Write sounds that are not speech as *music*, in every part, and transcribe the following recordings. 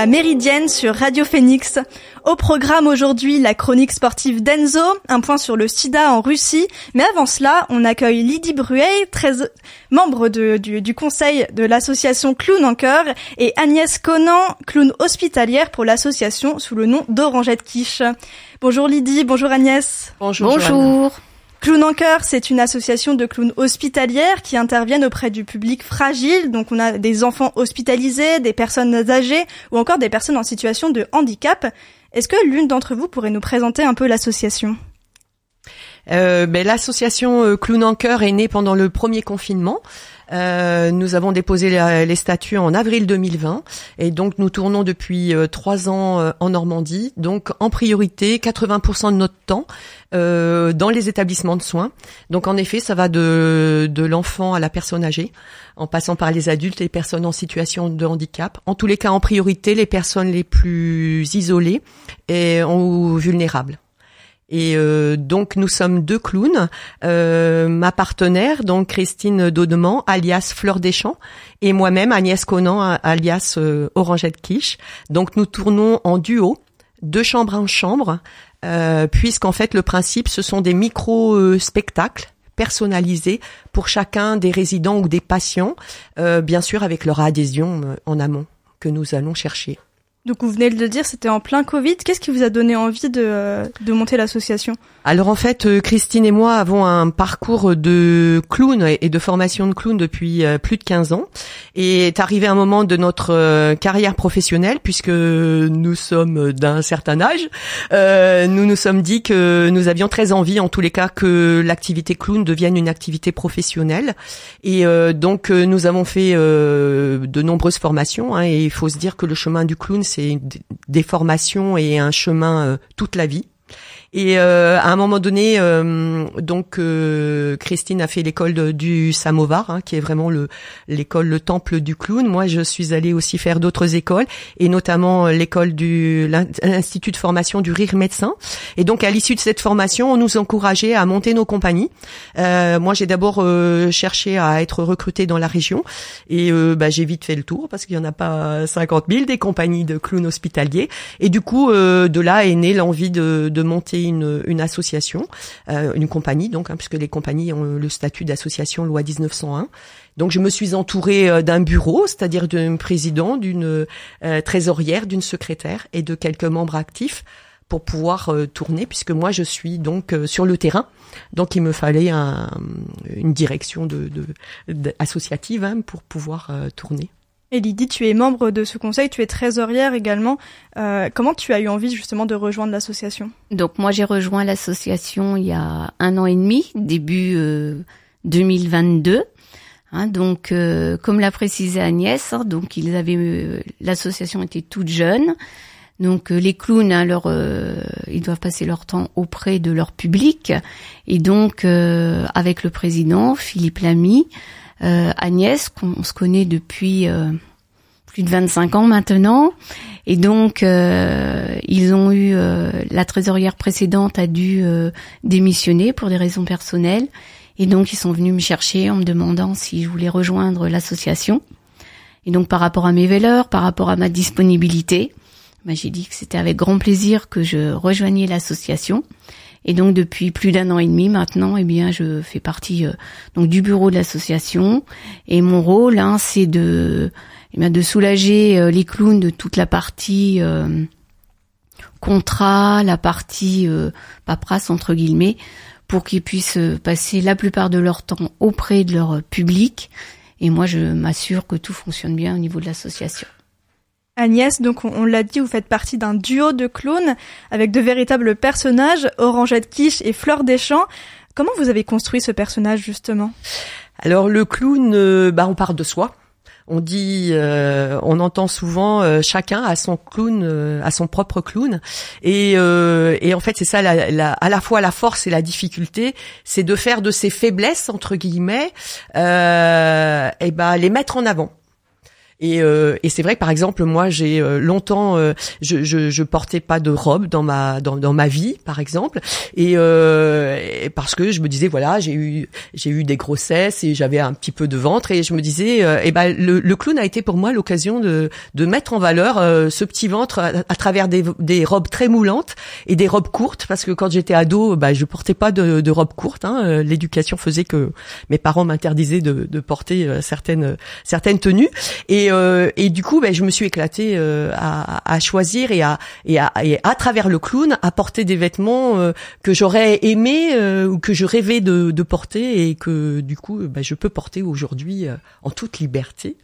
La Méridienne sur Radio Phoenix. Au programme aujourd'hui, la chronique sportive d'Enzo, un point sur le sida en Russie. Mais avant cela, on accueille Lydie Bruet, 13, membre de, du, du, conseil de l'association Clown en Cœur, et Agnès Conan, clown hospitalière pour l'association sous le nom d'Orangette Quiche. Bonjour Lydie, bonjour Agnès. Bonjour. Bonjour. Clown en cœur, c'est une association de clowns hospitalières qui interviennent auprès du public fragile. Donc on a des enfants hospitalisés, des personnes âgées ou encore des personnes en situation de handicap. Est-ce que l'une d'entre vous pourrait nous présenter un peu l'association? Euh, ben, L'association euh, Clown en est née pendant le premier confinement. Euh, nous avons déposé les statuts en avril 2020 et donc nous tournons depuis euh, trois ans euh, en Normandie. Donc en priorité, 80% de notre temps dans les établissements de soins. Donc en effet, ça va de, de l'enfant à la personne âgée, en passant par les adultes et les personnes en situation de handicap. En tous les cas, en priorité, les personnes les plus isolées et ou vulnérables. Et euh, donc nous sommes deux clowns. Euh, ma partenaire, donc Christine Daudement, alias Fleur des Champs, et moi-même Agnès Conan, alias euh, Orangette Quiche. Donc nous tournons en duo, deux chambres en chambre, euh, puisqu'en fait le principe ce sont des micro-spectacles personnalisés pour chacun des résidents ou des patients, bien sûr avec leur adhésion en amont que nous allons chercher. Donc vous venez de le dire, c'était en plein Covid. Qu'est-ce qui vous a donné envie de, euh, de monter l'association? Alors en fait, euh, Christine et moi avons un parcours de clown et de formation de clown depuis euh, plus de 15 ans. Et est arrivé un moment de notre carrière professionnelle, puisque nous sommes d'un certain âge, nous nous sommes dit que nous avions très envie, en tous les cas, que l'activité clown devienne une activité professionnelle. Et donc nous avons fait de nombreuses formations. Hein, et il faut se dire que le chemin du clown c'est des formations et un chemin euh, toute la vie. Et euh, à un moment donné, euh, donc euh, Christine a fait l'école du Samovar, hein, qui est vraiment le l'école, le temple du clown. Moi, je suis allée aussi faire d'autres écoles, et notamment l'école du l'institut de formation du rire médecin. Et donc, à l'issue de cette formation, on nous encourageait à monter nos compagnies. moi, j'ai d'abord cherché à être recrutée dans la région, et bah, j'ai vite fait le tour parce qu'il y en a pas 50 000 des compagnies de clowns hospitaliers. Et du coup, de là est née l'envie de, de monter une, association, euh, une compagnie donc, hein, puisque les compagnies ont le statut d'association loi 1901. Donc je me suis entourée euh, d'un bureau, c'est-à-dire d'un président, d'une euh, trésorière, d'une secrétaire et de quelques membres actifs pour pouvoir tourner, puisque moi je suis donc sur le terrain. Donc il me fallait une direction de, associative hein, pour pouvoir tourner. Et Lydie, tu es membre de ce conseil, tu es trésorière également. Euh, comment tu as eu envie justement de rejoindre l'association? Donc moi j'ai rejoint l'association il y a un an et demi, début 2022. Hein, donc, euh, comme l'a précisé Agnès, hein, donc ils avaient euh, l'association était toute jeune. Donc les clowns, hein, leur, ils doivent passer leur temps auprès de leur public. Et donc avec le président Philippe Lamy, euh, Agnès, qu'on se connaît depuis euh, plus de 25 ans maintenant. Et donc, euh, ils ont eu la trésorière précédente a dû démissionner pour des raisons personnelles. Et donc, ils sont venus me chercher en me demandant si je voulais rejoindre l'association. Et donc, par rapport à mes valeurs, par rapport à ma disponibilité, bah, j'ai dit que c'était avec grand plaisir que je rejoignais l'association. Et donc depuis plus d'un an et demi maintenant, eh bien, je fais partie euh, donc du bureau de l'association. Et mon rôle, hein, c'est de eh bien, de soulager euh, les clowns de toute la partie euh, contrat, la partie paperasse entre guillemets, pour qu'ils puissent passer la plupart de leur temps auprès de leur public. Et moi, je m'assure que tout fonctionne bien au niveau de l'association. Agnès, donc on, l'a dit, vous faites partie d'un duo de clowns avec de véritables personnages, Orangette Quiche et Fleur Deschamps. Comment vous avez construit ce personnage justement? Alors le clown, euh, bah on part de soi. On dit, euh, on entend souvent euh, chacun a son clown, a son propre clown, et, et en fait c'est ça la, la, à la fois la force et la difficulté, c'est de faire de ses faiblesses entre guillemets, et ben les mettre en avant Et, euh, et c'est vrai que par exemple moi j'ai euh, longtemps euh, je, je, je portais pas de robe dans ma dans, dans ma vie par exemple. Et, et parce que je me disais voilà j'ai eu j'ai eu des grossesses et j'avais un petit peu de ventre. Et je me disais et eh ben le, le, clown a été pour moi l'occasion de de mettre en valeur ce petit ventre à, travers des, des robes très moulantes et des robes courtes. Parce que quand j'étais ado bah je portais pas de, de robes courtes hein, l'éducation faisait que mes parents m'interdisaient de, de porter certaines certaines tenues. Et euh, et du coup, ben, je me suis éclatée euh, à, à, choisir et à, et à, et à travers le clown, à porter des vêtements euh, que j'aurais aimé ou que je rêvais de, de, porter et que du coup, ben, je peux porter aujourd'hui en toute liberté.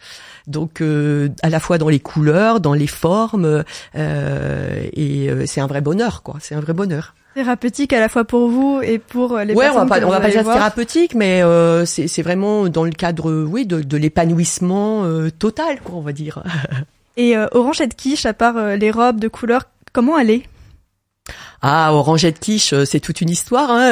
Donc, à la fois dans les couleurs, dans les formes, et c'est un vrai bonheur, quoi. C'est un vrai bonheur thérapeutique à la fois pour vous et pour les ouais, personnes on va pas, on va pas dire thérapeutique, mais euh, c'est vraiment dans le cadre, oui, de, de l'épanouissement euh, total, quoi, on va dire. *laughs* et euh, Orangette Quiche, à part euh, les robes de couleur, comment elle est? Ah, Orangette Quiche, c'est toute une histoire. Hein,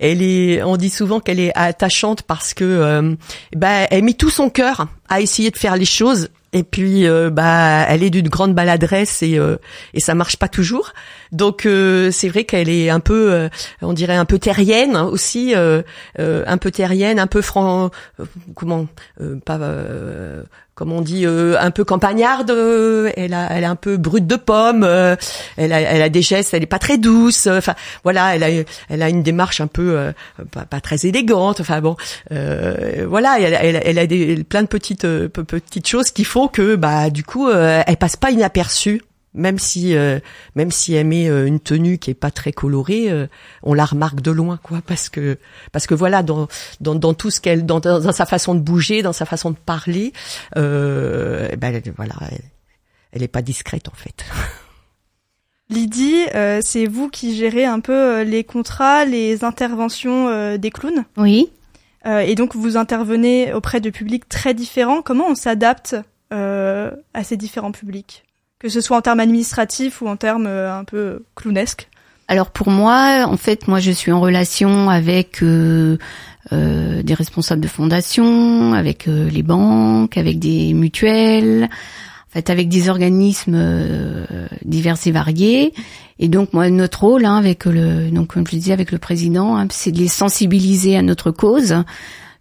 elle est, on dit souvent qu'elle est attachante parce que, bah, elle met tout son cœur à essayer de faire les choses et puis euh, bah elle est d'une grande baladresse et euh, et ça marche pas toujours. Donc euh, c'est vrai qu'elle est un peu on dirait un peu terrienne aussi un peu terrienne, un peu franc comment pas comme on dit, euh, un peu campagnarde. Euh, elle, a, elle est un peu brute de pomme. Euh, elle, a, elle a des gestes, elle est pas très douce. Enfin, voilà, elle a, elle a une démarche un peu pas, pas, très élégante. Enfin bon, voilà, elle, elle, elle, a des, plein de petites petites choses qui font que, bah, du coup, elle passe pas inaperçue même si euh, même si elle met euh, une tenue qui est pas très colorée, euh, on la remarque de loin, quoi, parce que parce que voilà, dans dans, dans tout ce qu'elle, dans, dans, sa façon de bouger, dans sa façon de parler, eh ben voilà, elle, est pas discrète en fait. Lydie, c'est vous qui gérez un peu les contrats, les interventions des clowns? Oui. Et donc vous intervenez auprès de publics très différents. Comment on s'adapte à ces différents publics? Que ce soit en termes administratifs ou en termes euh, un peu clownesques? Alors pour moi, en fait, moi je suis en relation avec euh, euh, des responsables de fondation, avec les banques, avec des mutuelles, fait avec des organismes divers et variés. Et donc moi notre rôle, hein, avec le donc comme je disais avec le président, hein, c'est de les sensibiliser à notre cause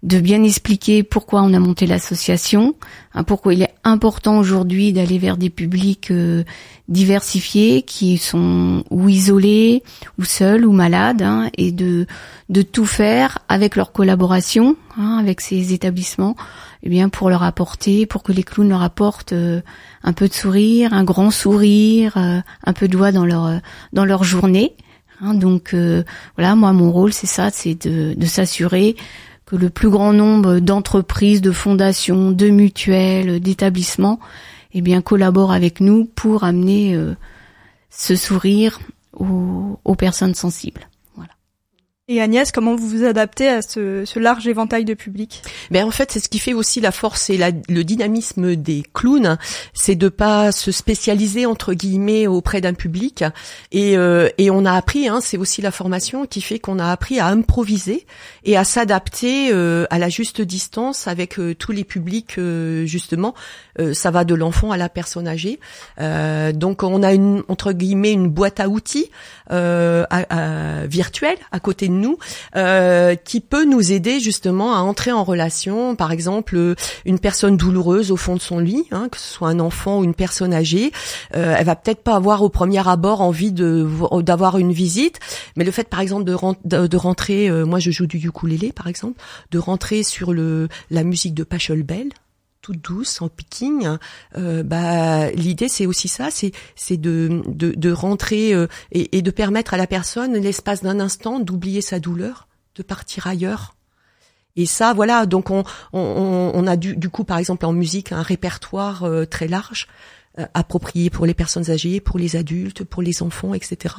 de bien expliquer pourquoi on a monté l'association, hein, pourquoi il est important aujourd'hui d'aller vers des publics euh, diversifiés qui sont ou isolés ou seuls ou malades, hein, et de de tout faire avec leur collaboration, hein, avec ces établissements, eh bien pour leur apporter, pour que les clowns leur apportent euh, un peu de sourire, un grand sourire, euh, un peu de joie dans leur dans leur journée. donc voilà, moi mon rôle c'est ça, c'est de, s'assurer que le plus grand nombre d'entreprises, de fondations, de mutuelles, d'établissements, eh bien, collaborent avec nous pour amener euh, ce sourire aux personnes sensibles. Et Agnès, comment vous vous adaptez à ce, ce large éventail de public? Ben en fait, c'est ce qui fait aussi la force et la, le dynamisme des clowns, c'est de pas se spécialiser entre guillemets auprès d'un public. Et, euh, et on a appris, hein, c'est aussi la formation qui fait qu'on a appris à improviser et à s'adapter euh, à la juste distance avec euh, tous les publics justement. ça va de l'enfant à la personne âgée. donc on a une entre guillemets une boîte à outils virtuelle à côté de nous, euh, qui peut nous aider justement à entrer en relation, par exemple une personne douloureuse au fond de son lit, hein, que ce soit un enfant ou une personne âgée, euh, elle va peut-être pas avoir au premier abord envie de d'avoir une visite, mais le fait par exemple de, de, rentrer, euh, moi je joue du ukulélé par exemple, de rentrer sur le la musique de Pachelbel, toute douce, en picking, euh, bah l'idée c'est aussi ça, c'est c'est de, de, rentrer euh, et, de permettre à la personne l'espace d'un instant d'oublier sa douleur, de partir ailleurs. Et ça, voilà, donc on, on, on a du, coup par exemple en musique un répertoire euh, très large approprié pour les personnes âgées, pour les adultes, pour les enfants, etc.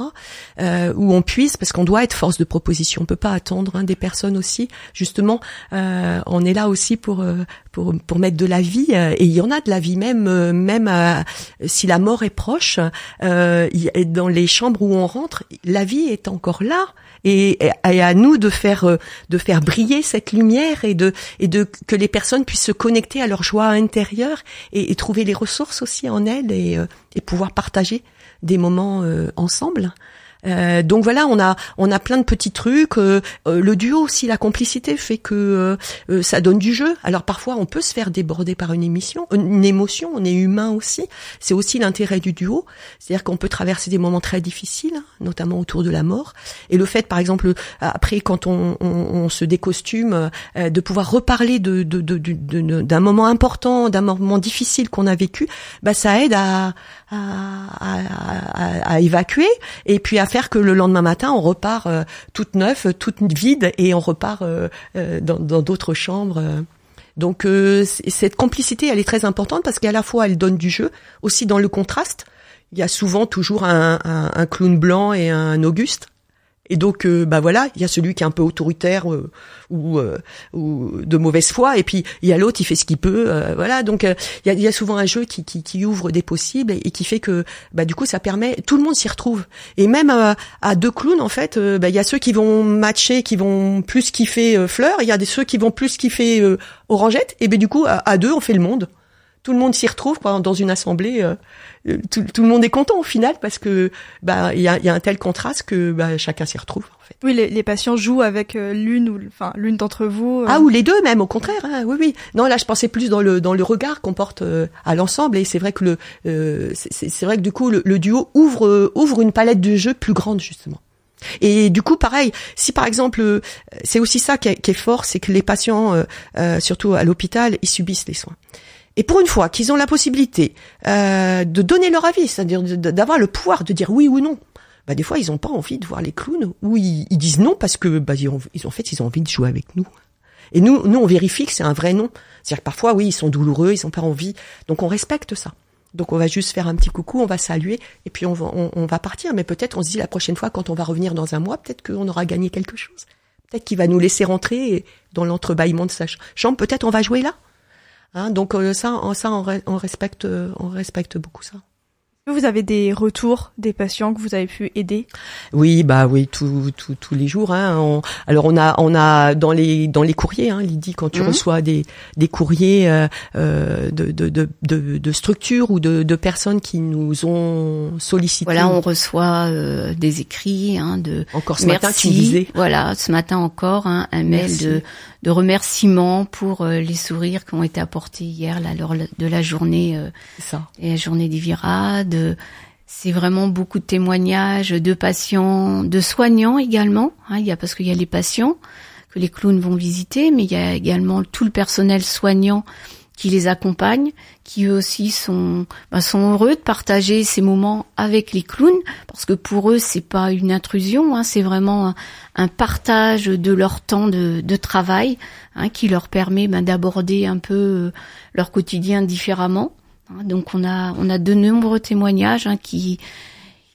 Euh, où on puisse, parce qu'on doit être force de proposition, on peut pas attendre hein, des personnes aussi. Justement, euh, on est là aussi pour euh, pour pour mettre de la vie, et il y en a de la vie même même si la mort est proche. dans les chambres où on rentre, la vie est encore là et, et, à nous de faire de faire briller cette lumière et de et de que les personnes puissent se connecter à leur joie intérieure et, et trouver les ressources aussi en elles et, et pouvoir partager des moments ensemble. Euh, donc voilà, on a on a plein de petits trucs. Euh, euh, le duo aussi, la complicité fait que ça donne du jeu. Alors parfois, on peut se faire déborder par une émission, une émotion. On est humain aussi. C'est aussi l'intérêt du duo, c'est-à-dire qu'on peut traverser des moments très difficiles, notamment autour de la mort. Et le fait, par exemple, après quand on, on, on se décostume, de pouvoir reparler de, de, de, d'un moment important, d'un moment difficile qu'on a vécu, bah ça aide à, à, à, à, évacuer et puis à faire que le lendemain matin on repart euh, toute neuve, toute vide et on repart euh, euh, dans d'autres chambres. Donc cette complicité elle est très importante parce qu'à la fois elle donne du jeu, aussi dans le contraste. Il y a souvent toujours un, un, un clown blanc et un Auguste et donc, euh, bah voilà, il y a celui qui est un peu autoritaire euh, ou, euh, ou, de mauvaise foi, et puis il y a l'autre, il fait ce qu'il peut, voilà. Donc, il y a, y, a, souvent un jeu qui, qui, qui, ouvre des possibles et, qui fait que, bah du coup, ça permet, tout le monde s'y retrouve. Et même à deux clowns, en fait, bah, il y a ceux qui vont matcher, qui vont plus kiffer Fleur, il y a des ceux qui vont plus kiffer Orangette, et ben du coup, à, deux, on fait le monde. Tout le monde s'y retrouve quoi, dans une assemblée tout, tout, le monde est content au final parce que bah il y a, y a, un tel contraste que bah, chacun s'y retrouve. En fait. Oui, les, les patients jouent avec euh, l'une ou enfin l'une d'entre vous. Euh. Ah ou les deux même au contraire. Hein, oui oui. Non là je pensais plus dans le dans le regard qu'on porte euh, à l'ensemble et c'est vrai que le c'est vrai que du coup le, le, duo ouvre ouvre une palette de jeux plus grande justement. Et du coup, pareil, si par exemple, c'est aussi ça qui est, qui est fort, c'est que les patients, euh, surtout à l'hôpital, ils subissent les soins. Et pour une fois qu'ils ont la possibilité euh, de donner leur avis, c'est-à-dire d'avoir le pouvoir de dire oui ou non, bah des fois ils n'ont pas envie de voir les clowns ou ils, disent non parce que bah ils ont, ils ont en fait ils ont envie de jouer avec nous. Et nous, nous on vérifie que c'est un vrai non. C'est-à-dire que parfois oui ils sont douloureux, ils n'ont pas envie, donc on respecte ça. Donc on va juste faire un petit coucou, on va saluer et puis on va, on, va partir. Mais peut-être on se dit la prochaine fois quand on va revenir dans un mois, peut-être qu'on aura gagné quelque chose. Peut-être qu'il va nous laisser rentrer dans l'entrebâillement de sa chambre. Peut-être on va jouer là. Hein, donc euh, ça, ça on, respecte, on respecte beaucoup ça. Vous avez des retours des patients que vous avez pu aider? Oui, bah oui, tous tous les jours. Hein. alors on a on a dans les dans les courriers, hein, Lydie, quand tu mhm. reçois des des courriers euh, euh, de, de, de, de, de structures ou de, de personnes qui nous ont sollicité. Voilà, on reçoit euh, des écrits hein, de encore ce matin tu disais. Voilà, ce matin encore hein, un mail de de remerciements pour euh, les sourires qui ont été apportés hier là, lors de la journée euh, ça. et la journée des virades. C'est vraiment beaucoup de témoignages de patients, de soignants également. Hein, il y a parce qu'il y a les patients que les clowns vont visiter, mais il y a également tout le personnel soignant qui les accompagnent, qui eux aussi sont bah, sont heureux de partager ces moments avec les clowns parce que pour eux c'est pas une intrusion, hein, c'est vraiment un, partage de leur temps de, de travail hein, qui leur permet bah, d'aborder un peu euh, leur quotidien différemment. Hein. donc on a on a de nombreux témoignages hein, qui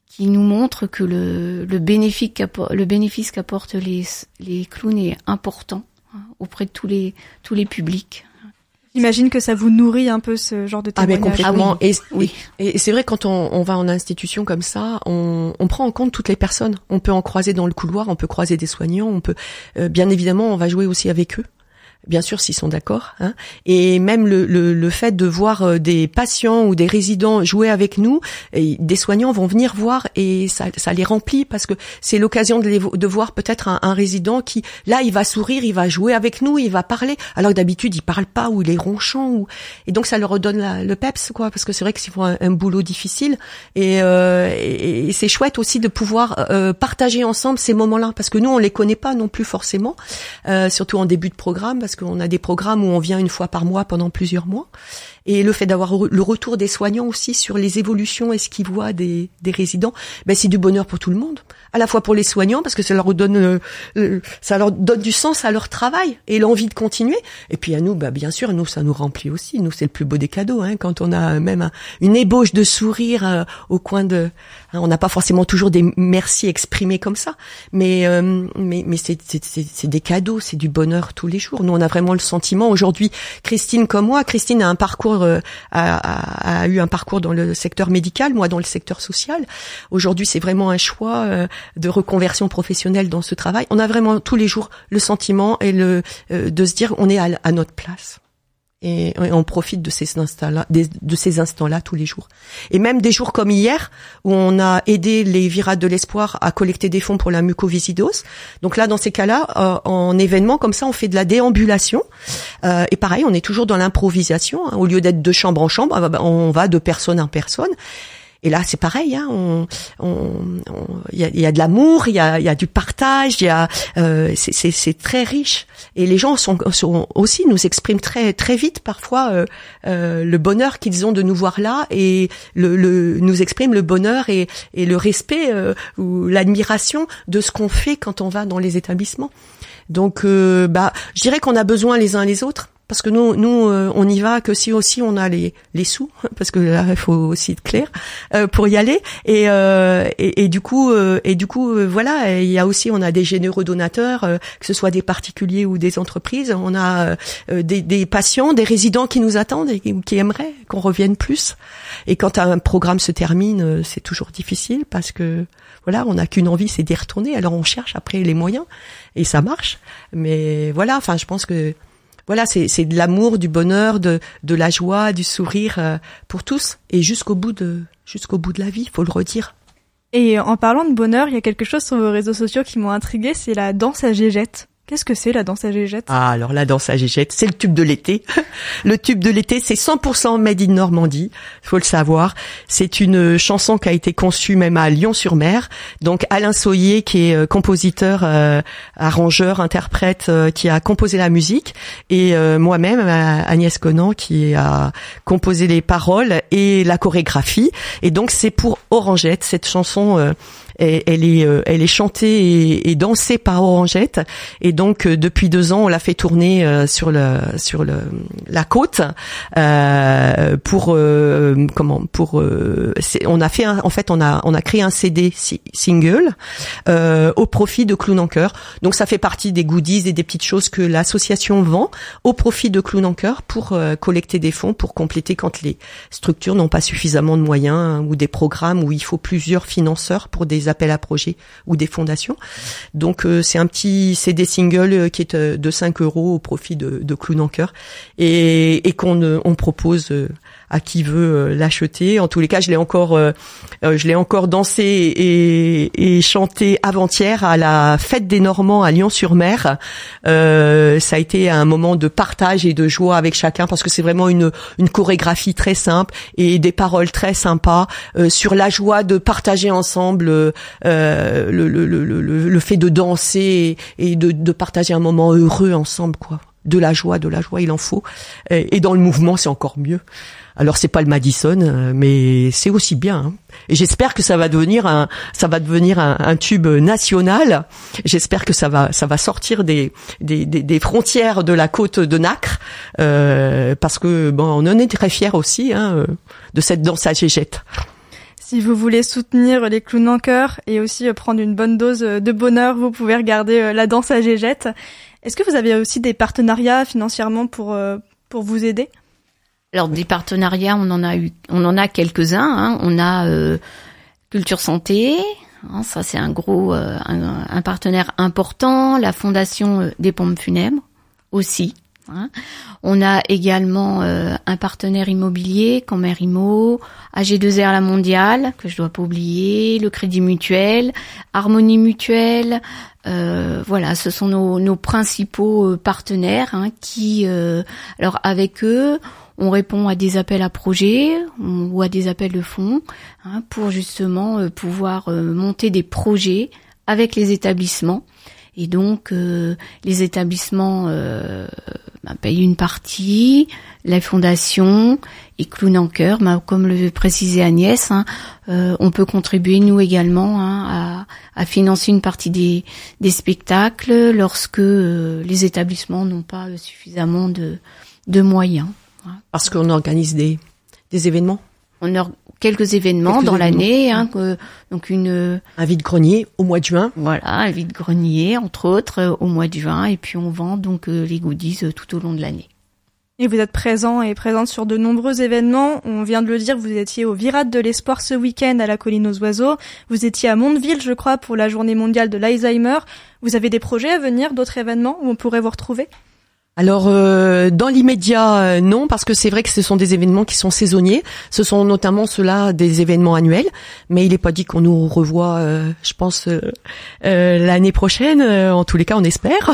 qui nous montrent que le, le bénéfice le bénéfice qu'apportent les les clowns est important hein, auprès de tous les tous les publics. J'imagine que ça vous nourrit un peu ce genre de témoignage. Ah mais complètement. Ah oui. Et, et, c'est vrai quand on, on, va en institution comme ça, on, on, prend en compte toutes les personnes. On peut en croiser dans le couloir, on peut croiser des soignants, on peut, euh, bien évidemment, on va jouer aussi avec eux bien sûr s'ils sont d'accord. Hein. Et même le, le, le, fait de voir euh, des patients ou des résidents jouer avec nous, des soignants vont venir voir et ça, ça les remplit parce que c'est l'occasion de, de voir peut-être un, un, résident qui, là, il va sourire, il va jouer avec nous, il va parler, alors que d'habitude il parle pas ou il est ronchant ou et donc ça leur redonne le peps quoi, parce que c'est vrai que c'est un, un, boulot difficile et, euh, et, c'est chouette aussi de pouvoir euh, partager ensemble ces moments-là parce que nous on les connaît pas non plus forcément, euh, surtout en début de programme parce puisqu'on a des programmes où on vient une fois par mois pendant plusieurs mois. Et le fait d'avoir le retour des soignants aussi sur les évolutions et ce qu'ils voient des, des résidents, ben c'est du bonheur pour tout le monde. À la fois pour les soignants parce que ça leur donne euh, euh, ça leur donne du sens à leur travail et l'envie de continuer. Et puis à nous, ben bien sûr, nous ça nous remplit aussi. Nous c'est le plus beau des cadeaux hein, quand on a même une ébauche de sourire euh, au coin de. Hein, on n'a pas forcément toujours des merci exprimés comme ça, mais mais mais c'est c'est des cadeaux, c'est du bonheur tous les jours. Nous on a vraiment le sentiment aujourd'hui. Christine comme moi, Christine a un parcours euh, a, eu un parcours dans le secteur médical, moi dans le secteur social. Aujourd'hui, c'est vraiment un choix euh, de reconversion professionnelle dans ce travail. On a vraiment tous les jours le sentiment et le euh, de se dire on est à notre place et on profite de ces instants-là, de ces instants-là tous les jours. Et même des jours comme hier, où on a aidé les Virades de l'Espoir à collecter des fonds pour la mucoviscidose. Donc là, dans ces cas-là, euh, en événement comme ça, on fait de la déambulation. Euh, et pareil, on est toujours dans l'improvisation. Hein. Au lieu d'être de chambre en chambre, on va de personne en personne. Et là, c'est pareil. Hein, on, il y, a, y, a, de l'amour, il y a, y a, du partage, il y a, euh, c'est très riche. Et les gens sont, sont, aussi nous expriment très très vite parfois euh, euh, le bonheur qu'ils ont de nous voir là et le, le nous expriment le bonheur et, et le respect euh, ou l'admiration de ce qu'on fait quand on va dans les établissements. Donc, euh, bah, je dirais qu'on a besoin les uns les autres parce que nous, nous, euh, on y va que si aussi on a les, les sous, *laughs* parce que là, il faut aussi être clair euh, pour y aller. Et, euh, et, du coup, et du coup, voilà, il y a aussi, on a des généreux donateurs, que ce soit des particuliers ou des entreprises. On a des, des, patients, des résidents qui nous attendent et qui, aimeraient qu'on revienne plus. Et quand un programme se termine, c'est toujours difficile parce que voilà, on n'a qu'une envie, c'est d'y retourner. Alors on cherche après les moyens et ça marche. Mais voilà, enfin, je pense que voilà, c'est de l'amour, du bonheur, de, de la joie, du sourire euh, pour tous et jusqu'au bout de jusqu'au bout de la vie, faut le redire. Et en parlant de bonheur, il y a quelque chose sur vos réseaux sociaux qui m'ont intrigué, c'est la danse à gégette. Qu'est-ce que c'est la danse à gégette? Ah, alors la danse à gégette, c'est le tube de l'été. *laughs* le tube de l'été, c'est 100% made in Normandie, faut le savoir. C'est une chanson qui a été conçue même à Lyon-sur-Mer. Donc Alain Soyer, qui est euh, compositeur, euh, arrangeur, interprète, euh, qui a composé la musique, et moi-même, Agnès Conan, qui a composé les paroles et la chorégraphie. Et donc c'est pour Orangette, cette chanson elle est, euh, elle est chantée et, dansée par Orangette. Et donc euh, depuis deux ans, on l'a fait tourner euh, sur le sur le la côte euh, pour comment pour on a fait en fait on a on a créé un CD single au profit de Clown en. Donc ça fait partie des goodies et des petites choses que l'association vend au profit de Clown en Cœur pour collecter des fonds pour compléter quand les structures n'ont pas suffisamment de moyens ou des programmes où il faut plusieurs financeurs pour des appels à projets ou des fondations. Donc euh, c'est un petit CD single euh, qui est euh, de 5 euros au profit de, de Clown et qu'on on propose à qui veut l'acheter. En tous les cas, je l'ai encore, je l'ai encore dansé et, et chanté avant-hier à la fête des Normands à Lyon-sur-Mer. Euh, ça a été un moment de partage et de joie avec chacun parce que c'est vraiment une une chorégraphie très simple et des paroles très sympas sur la joie de partager ensemble euh, le, le, le, le, fait de danser et, de, de, partager un moment heureux ensemble, quoi. De la joie, de la joie, il en faut. Et, dans le mouvement, c'est encore mieux. Alors c'est pas le Madison, euh, mais c'est aussi bien. Hein. Et j'espère que ça va devenir un, ça va devenir un, tube national. J'espère que ça va, ça va sortir des, des, des, frontières de la côte de Nacre, euh, parce que bon, on en est très fiers aussi hein, de cette danse à gégette. Si vous voulez soutenir les clowns en cœur et aussi euh, prendre une bonne dose euh, de bonheur, vous pouvez regarder euh, la danse à Gégette. Est-ce que vous avez aussi des partenariats financièrement pour pour vous aider? Alors des partenariats, on en a eu, on en a quelques-uns. Hein. On a Culture Santé, hein, ça c'est un gros, un, partenaire important. La Fondation des pompes funèbres aussi. Hein. On a également euh, un partenaire immobilier, Immo, AG2R La Mondiale, que je dois pas oublier, le Crédit Mutuel, Harmonie Mutuelle. Euh, voilà, ce sont nos, principaux euh, partenaires hein, qui, alors avec eux, on répond à des appels à projets ou à des appels de fonds hein, pour justement pouvoir monter des projets avec les établissements. Et donc, les établissements bah, paye une partie, la fondation et Clown en cœur, bah, comme le précisait Agnès, hein, euh, on peut contribuer nous également hein, à, financer une partie des, spectacles lorsque euh, les établissements n'ont pas suffisamment de moyens. Parce qu'on organise des, des événements on a quelques événements dans l'année, hein, donc une un vide-grenier au mois de juin. Voilà, un vide-grenier entre autres euh, au mois de juin, et puis on vend donc euh, les goodies euh, tout au long de l'année. Et vous êtes présent et présente sur de nombreux événements. On vient de le dire, vous étiez au Virate de l'Espoir ce week-end à la Colline aux Oiseaux. Vous étiez à Mondeville, je crois, pour la journée mondiale de l'Alzheimer. Vous avez des projets à venir, d'autres événements où on pourrait vous retrouver? Alors euh, dans l'immédiat euh, non parce que c'est vrai que ce sont des événements qui sont saisonniers. Ce sont notamment ceux-là des événements annuels, mais il n'est pas dit qu'on nous revoit. Euh, je pense l'année prochaine. en tous les cas, on espère.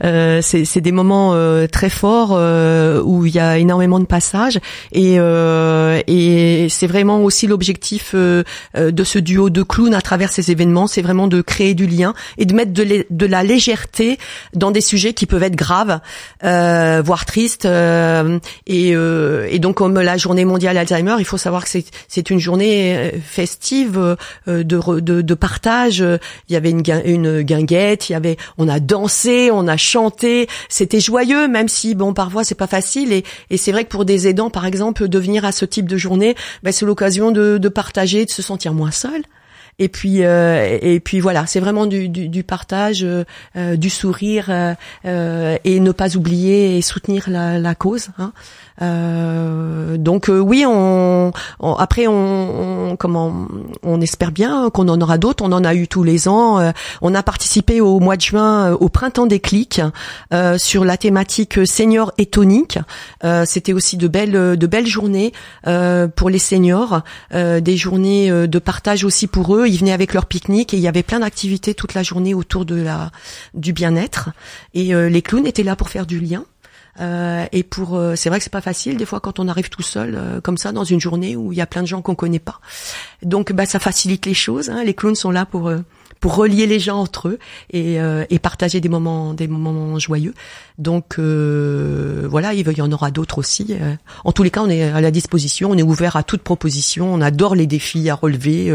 *laughs* c'est des moments très forts où il y a énormément de passages et et c'est vraiment aussi l'objectif de ce duo de clowns à travers ces événements, c'est vraiment de créer du lien et de mettre de, de la légèreté dans des sujets qui peuvent être graves euh, voire triste. Euh, et, euh, et, donc comme la journée mondiale Alzheimer, il faut savoir que c'est une journée euh, festive de, de, de, partage. Il y avait une, une guinguette, il y avait, on a dansé, on a chanté. C'était joyeux, même si bon parfois c'est pas facile. Et, et c'est vrai que pour des aidants, par exemple, de venir à ce type de journée, ben, c'est l'occasion de, de partager, de se sentir moins seul. Et puis euh, et puis voilà, c'est vraiment du, du, du partage, euh, euh du sourire euh, et ne pas oublier et soutenir la, la cause. Hein. Euh, donc euh, oui, on, après on, comment on espère bien qu'on en aura d'autres. On en a eu tous les ans. Euh, on a participé au mois de juin au printemps des clics sur la thématique senior et tonique. C'était aussi de belles journées pour les seniors, des journées de partage aussi pour eux. Ils venaient avec leur pique-nique et il y avait plein d'activités toute la journée autour de du bien-être. Et les clowns étaient là pour faire du lien. Euh, et pour, euh, c'est vrai que c'est pas facile des fois quand on arrive tout seul euh, comme ça dans une journée où il y a plein de gens qu'on connaît pas. Donc bah ça facilite les choses. Hein. Les clowns sont là pour pour relier les gens entre eux et, euh, et partager des moments des moments joyeux. Donc euh, voilà, il y en aura d'autres aussi. Euh, en tous les cas, on est à la disposition, on est ouvert à toute proposition, on adore les défis à relever.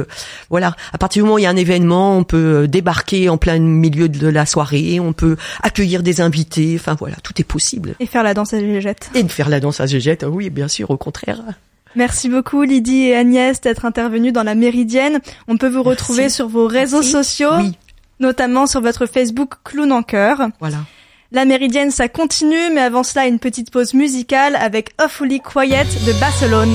voilà, à partir du moment où il y a un événement, on peut débarquer en plein milieu de la soirée, on peut accueillir des invités. Enfin voilà, tout est possible. Et faire la danse à gégette. Et de faire la danse à gégette, oui, bien sûr, au contraire. Merci beaucoup Lydie et Agnès d'être intervenues dans la Méridienne. On peut vous retrouver sur vos réseaux sociaux, notamment sur votre Facebook Clown en cœur. Voilà. La Méridienne, ça continue, mais avant cela, une petite pause musicale avec Awfully Quiet de Barcelone.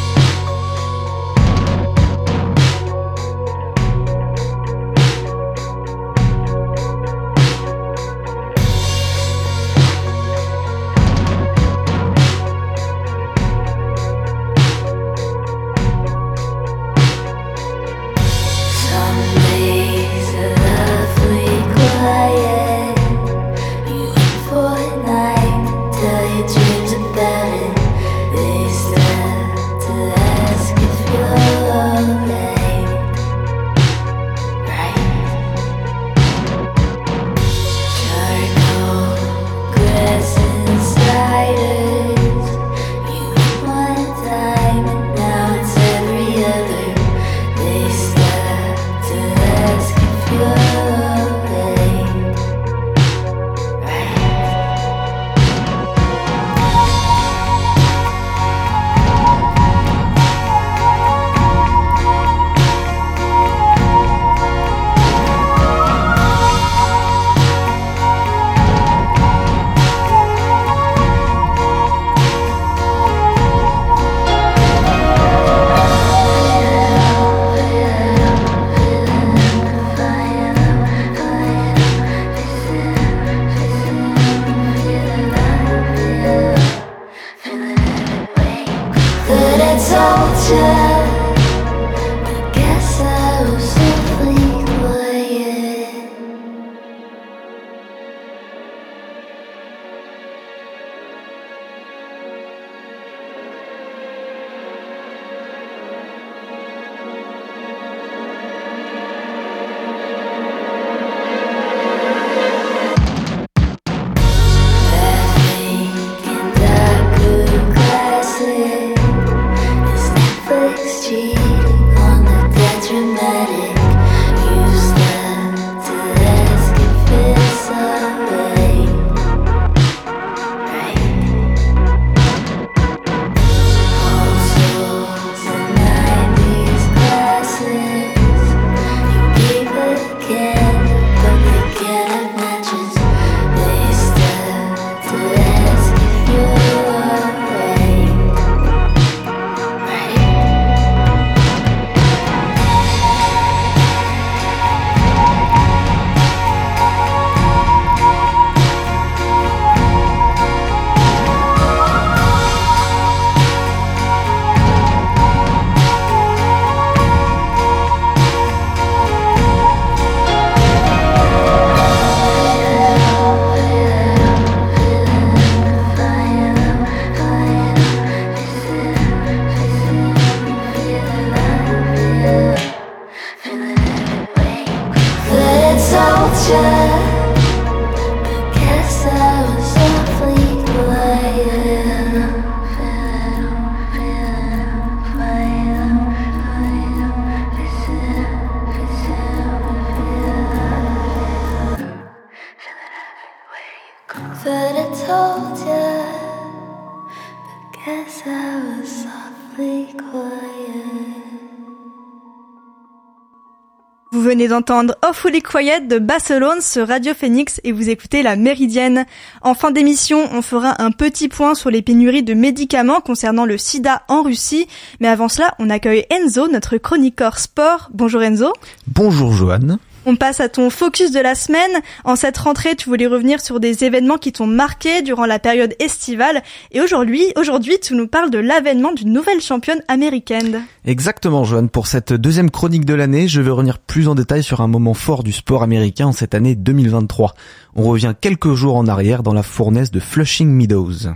Venez d'entendre Awfully Quiet de Barcelone sur Radio Phoenix et vous écoutez La Méridienne. En fin d'émission, on fera un petit point sur les pénuries de médicaments concernant le sida en Russie. Mais avant cela, on accueille Enzo, notre chroniqueur sport. Bonjour Enzo. Bonjour Joanne. On passe à ton focus de la semaine. En cette rentrée, tu voulais revenir sur des événements qui t'ont marqué durant la période estivale. Et aujourd'hui, aujourd'hui, tu nous parles de l'avènement d'une nouvelle championne américaine. Exactement, Joanne. Pour cette deuxième chronique de l'année, je vais revenir plus en détail sur un moment fort du sport américain en cette année 2023. On revient quelques jours en arrière dans la fournaise de Flushing Meadows.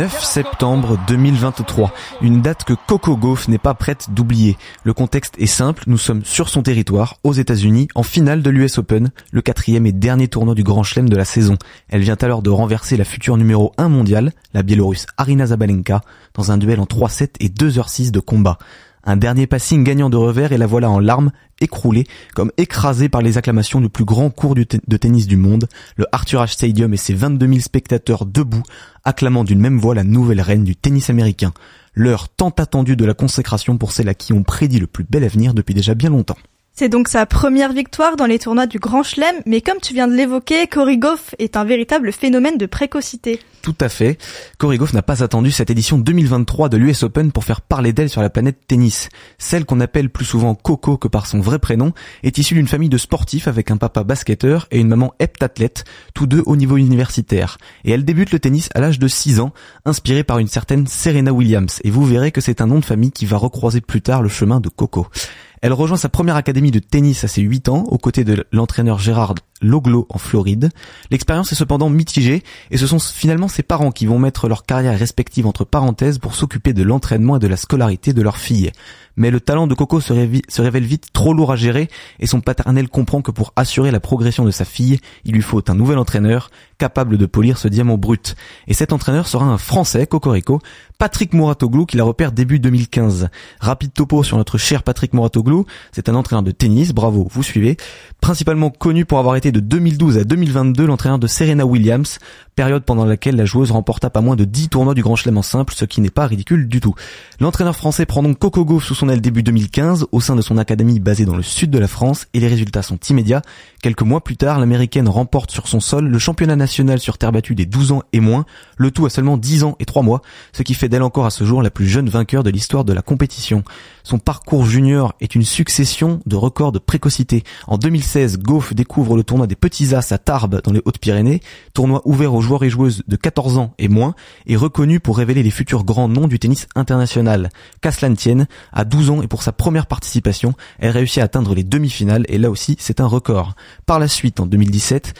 9 septembre 2023, une date que Coco Gauff n'est pas prête d'oublier. Le contexte est simple, nous sommes sur son territoire, aux États-Unis, en finale de l'US Open, le quatrième et dernier tournoi du Grand Chelem de la saison. Elle vient alors de renverser la future numéro 1 mondiale, la Biélorusse Arina Zabalenka, dans un duel en 3-7 et 2h6 de combat. Un dernier passing gagnant de revers et la voilà en larmes, écroulée, comme écrasée par les acclamations du plus grand cours de tennis du monde, le Arthur Ashe Stadium et ses 22 000 spectateurs debout, acclamant d'une même voix la nouvelle reine du tennis américain. L'heure tant attendue de la consécration pour celles à qui on prédit le plus bel avenir depuis déjà bien longtemps. C'est donc sa première victoire dans les tournois du Grand Chelem, mais comme tu viens de l'évoquer, Cory est un véritable phénomène de précocité. Tout à fait. Cory n'a pas attendu cette édition 2023 de l'US Open pour faire parler d'elle sur la planète tennis. Celle qu'on appelle plus souvent Coco que par son vrai prénom est issue d'une famille de sportifs avec un papa basketteur et une maman heptathlète, tous deux au niveau universitaire. Et elle débute le tennis à l'âge de 6 ans, inspirée par une certaine Serena Williams. Et vous verrez que c'est un nom de famille qui va recroiser plus tard le chemin de Coco. Elle rejoint sa première académie de tennis à ses 8 ans, aux côtés de l'entraîneur Gérard Loglo en Floride. L'expérience est cependant mitigée, et ce sont finalement ses parents qui vont mettre leur carrière respective entre parenthèses pour s'occuper de l'entraînement et de la scolarité de leur fille. Mais le talent de Coco se, révèle vite trop lourd à gérer, et son paternel comprend que pour assurer la progression de sa fille, il lui faut un nouvel entraîneur, capable de polir ce diamant brut. Et cet entraîneur sera un Français, Cocorico, Patrick Mouratoglou, qui la repère début 2015. Rapide topo sur notre cher Patrick Mouratoglou, c'est un entraîneur de tennis, bravo, vous suivez, principalement connu pour avoir été de 2012 à 2022 l'entraîneur de Serena Williams, période pendant laquelle la joueuse remporta pas moins de 10 tournois du Grand Chelem en simple, ce qui n'est pas ridicule du tout. L'entraîneur français prend donc Coco sous son aile début 2015 au sein de son académie basée dans le sud de la France et les résultats sont immédiats. Quelques mois plus tard, l'américaine remporte sur son sol le championnat national sur terre battue des 12 ans et moins, le tout à seulement 10 ans et 3 mois, ce qui fait d'elle encore à ce jour la plus jeune vainqueur de l'histoire de la compétition. Son parcours junior est une succession de records de précocité. En 2016, Gauff découvre le tournoi des Petits As à Tarbes dans les Hautes-Pyrénées, tournoi ouvert aux joueurs et joueuses de 14 ans et moins, et reconnu pour révéler les futurs grands noms du tennis international. Qu'à tienne, à 12 ans et pour sa première participation, elle réussit à atteindre les demi-finales et là aussi c'est un record. Par la suite, en 2017,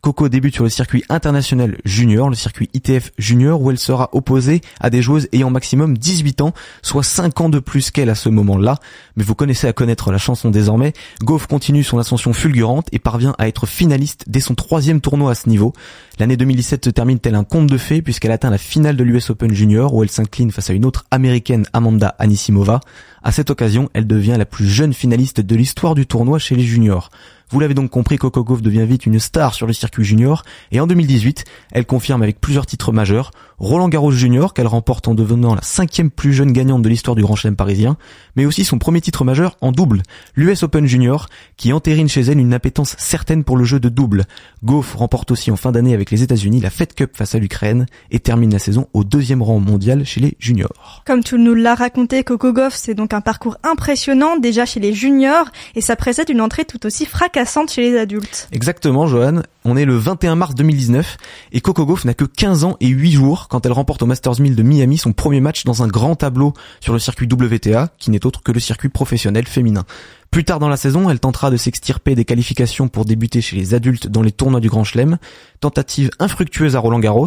Coco débute sur le circuit international junior, le circuit ITF junior, où elle sera opposée à des joueuses ayant maximum 18 ans, soit 5 ans de plus qu'elle à ce moment-là. Mais vous connaissez à connaître la chanson désormais. Goff continue son ascension fulgurante et parvient à être finaliste dès son troisième tournoi à ce niveau. L'année 2017 se termine tel un conte de fées puisqu'elle atteint la finale de l'US Open Junior où elle s'incline face à une autre américaine Amanda Anisimova. À cette occasion, elle devient la plus jeune finaliste de l'histoire du tournoi chez les juniors. Vous l'avez donc compris, Coco devient vite une star sur le circuit junior et en 2018, elle confirme avec plusieurs titres majeurs, Roland Garros Junior qu'elle remporte en devenant la cinquième plus jeune gagnante de l'histoire du Grand Chelem parisien, mais aussi son premier titre majeur en double, l'US Open Junior, qui entérine chez elle une appétence certaine pour le jeu de double. Gauff remporte aussi en fin d'année avec les États-Unis la Fed Cup face à l'Ukraine et termine la saison au deuxième rang mondial chez les juniors. Comme tu nous l'as raconté, Coco Gauff, c'est donc un parcours impressionnant déjà chez les juniors et ça précède une entrée tout aussi fracassante chez les adultes. Exactement, Johan. On est le 21 mars 2019 et Coco Gauff n'a que 15 ans et 8 jours quand elle remporte au Masters 1000 de Miami son premier match dans un grand tableau sur le circuit WTA, qui n'est autre que le circuit professionnel féminin. Plus tard dans la saison, elle tentera de s'extirper des qualifications pour débuter chez les adultes dans les tournois du Grand Chelem. Tentative infructueuse à Roland Garros,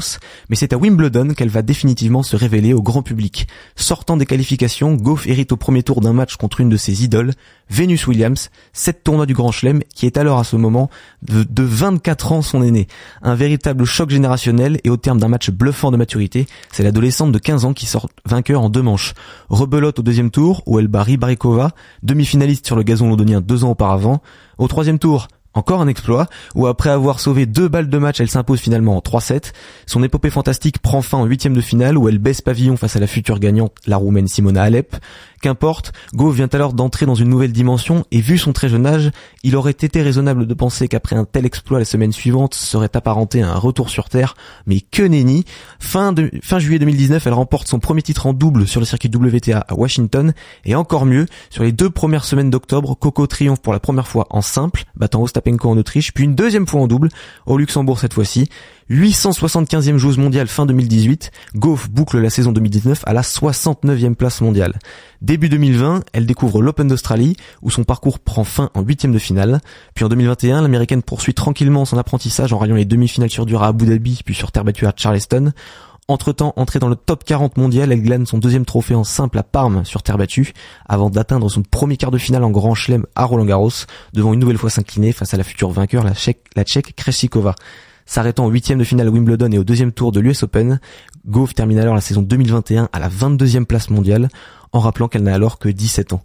mais c'est à Wimbledon qu'elle va définitivement se révéler au grand public. Sortant des qualifications, Goff hérite au premier tour d'un match contre une de ses idoles, Venus Williams, cette tournoi du Grand Chelem, qui est alors à ce moment de, de 24 ans son aîné. Un véritable choc générationnel et au terme d'un match bluffant de maturité, c'est l'adolescente de 15 ans qui sort vainqueur en deux manches. Rebelote au deuxième tour, où elle bat Ribarikova, demi-finaliste sur le gazon londonien deux ans auparavant. Au troisième tour, encore un exploit, où après avoir sauvé deux balles de match, elle s'impose finalement en 3-7. Son épopée fantastique prend fin en huitième de finale, où elle baisse pavillon face à la future gagnante, la roumaine Simona Alep. Qu'importe, Gove vient alors d'entrer dans une nouvelle dimension, et vu son très jeune âge, il aurait été raisonnable de penser qu'après un tel exploit la semaine suivante serait apparenté à un retour sur Terre, mais que nenni. Fin, fin juillet 2019, elle remporte son premier titre en double sur le circuit WTA à Washington, et encore mieux, sur les deux premières semaines d'octobre, Coco triomphe pour la première fois en simple, battant Ostapenko en Autriche, puis une deuxième fois en double, au Luxembourg cette fois-ci. 875e joueuse mondiale fin 2018, Goff boucle la saison 2019 à la 69e place mondiale. Début 2020, elle découvre l'Open d'Australie, où son parcours prend fin en huitième de finale. Puis en 2021, l'américaine poursuit tranquillement son apprentissage en rayant les demi-finales sur dur à Abu Dhabi, puis sur terre battue à Charleston. Entre-temps, entrée dans le top 40 mondial, elle glane son deuxième trophée en simple à Parme sur terre battue, avant d'atteindre son premier quart de finale en Grand Chelem à Roland Garros, devant une nouvelle fois s'incliner face à la future vainqueur, la Tchèque, la. S'arrêtant au huitième de finale à Wimbledon et au deuxième tour de l'US Open, Gove termine alors la saison 2021 à la 22e place mondiale, en rappelant qu'elle n'a alors que 17 ans.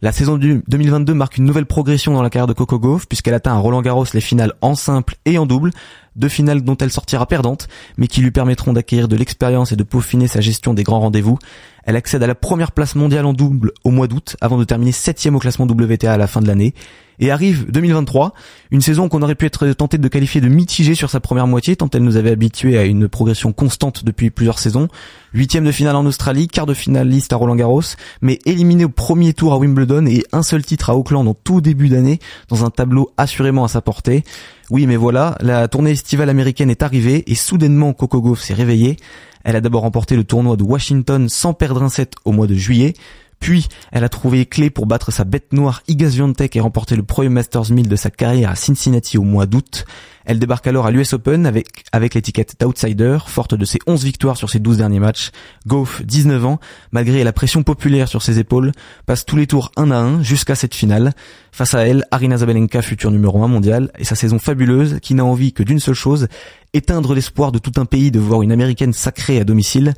La saison du 2022 marque une nouvelle progression dans la carrière de Coco Gauff puisqu'elle atteint à Roland Garros les finales en simple et en double, deux finales dont elle sortira perdante, mais qui lui permettront d'acquérir de l'expérience et de peaufiner sa gestion des grands rendez-vous. Elle accède à la première place mondiale en double au mois d'août avant de terminer septième au classement WTA à la fin de l'année. Et arrive 2023, une saison qu'on aurait pu être tenté de qualifier de mitigée sur sa première moitié, tant elle nous avait habitués à une progression constante depuis plusieurs saisons. Huitième de finale en Australie, quart de finaliste à Roland Garros, mais éliminé au premier tour à Wimbledon et un seul titre à Auckland en tout début d'année, dans un tableau assurément à sa portée. Oui, mais voilà, la tournée estivale américaine est arrivée et soudainement Coco Gauff s'est réveillée. Elle a d'abord remporté le tournoi de Washington sans perdre un set au mois de juillet, puis, elle a trouvé clé pour battre sa bête noire Iga Swiatek et remporter le premier Masters 1000 de sa carrière à Cincinnati au mois d'août. Elle débarque alors à l'US Open avec, avec l'étiquette d'outsider, forte de ses 11 victoires sur ses 12 derniers matchs. Goff, 19 ans, malgré la pression populaire sur ses épaules, passe tous les tours un à un jusqu'à cette finale. Face à elle, Arina Zabalenka, futur numéro 1 mondial, et sa saison fabuleuse qui n'a envie que d'une seule chose, éteindre l'espoir de tout un pays de voir une américaine sacrée à domicile.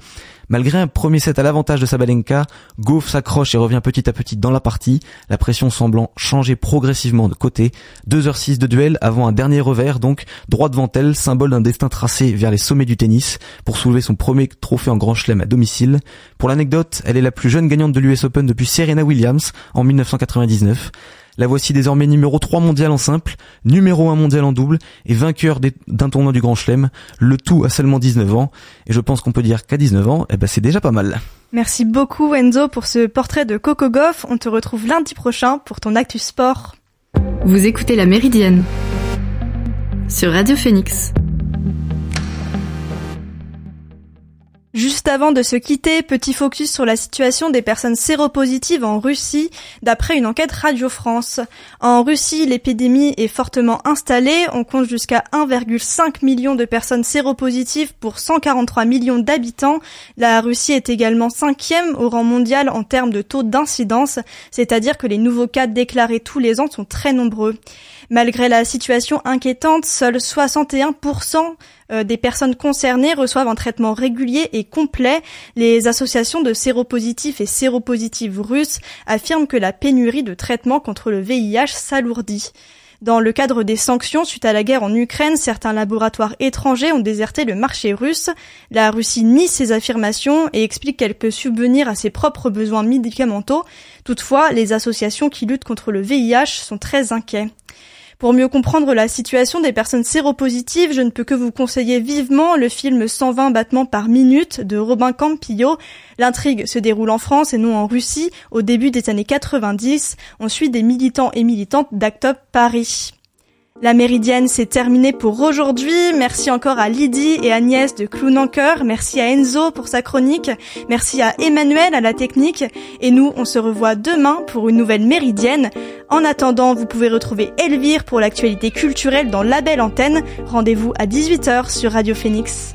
Malgré un premier set à l'avantage de Sabalenka, Gauff s'accroche et revient petit à petit dans la partie, la pression semblant changer progressivement de côté. 2h06 de duel avant un dernier revers, donc droit devant elle, symbole d'un destin tracé vers les sommets du tennis, pour soulever son premier trophée en Grand Chelem à domicile. Pour l'anecdote, elle est la plus jeune gagnante de l'US Open depuis Serena Williams en 1999. La voici désormais numéro 3 mondial en simple, numéro 1 mondial en double et vainqueur d'un tournoi du Grand Chelem, le tout à seulement 19 ans. Et je pense qu'on peut dire qu'à 19 ans, eh ben c'est déjà pas mal. Merci beaucoup Enzo pour ce portrait de Coco Goff. On te retrouve lundi prochain pour ton Actu Sport. Vous écoutez La Méridienne sur Radio Phoenix. Juste avant de se quitter, petit focus sur la situation des personnes séropositives en Russie, d'après une enquête Radio France. En Russie, l'épidémie est fortement installée. On compte jusqu'à 1,5 million de personnes séropositives pour 143 millions d'habitants. La Russie est également cinquième au rang mondial en termes de taux d'incidence, c'est-à-dire que les nouveaux cas déclarés tous les ans sont très nombreux. Malgré la situation inquiétante, seuls 61% euh, des personnes concernées reçoivent un traitement régulier et complet. Les associations de séropositifs et séropositives russes affirment que la pénurie de traitements contre le VIH s'alourdit. Dans le cadre des sanctions suite à la guerre en Ukraine, certains laboratoires étrangers ont déserté le marché russe. La Russie nie ces affirmations et explique qu'elle peut subvenir à ses propres besoins médicamenteux. Toutefois, les associations qui luttent contre le VIH sont très inquiets. Pour mieux comprendre la situation des personnes séropositives, je ne peux que vous conseiller vivement le film 120 battements par minute de Robin Campillo. L'intrigue se déroule en France et non en Russie au début des années 90. On suit des militants et militantes d'Actop Paris. La méridienne, c'est terminé pour aujourd'hui. Merci encore à Lydie et Agnès de Cœur. Merci à Enzo pour sa chronique. Merci à Emmanuel à la technique. Et nous, on se revoit demain pour une nouvelle méridienne. En attendant, vous pouvez retrouver Elvire pour l'actualité culturelle dans la belle antenne. Rendez-vous à 18h sur Radio Phoenix.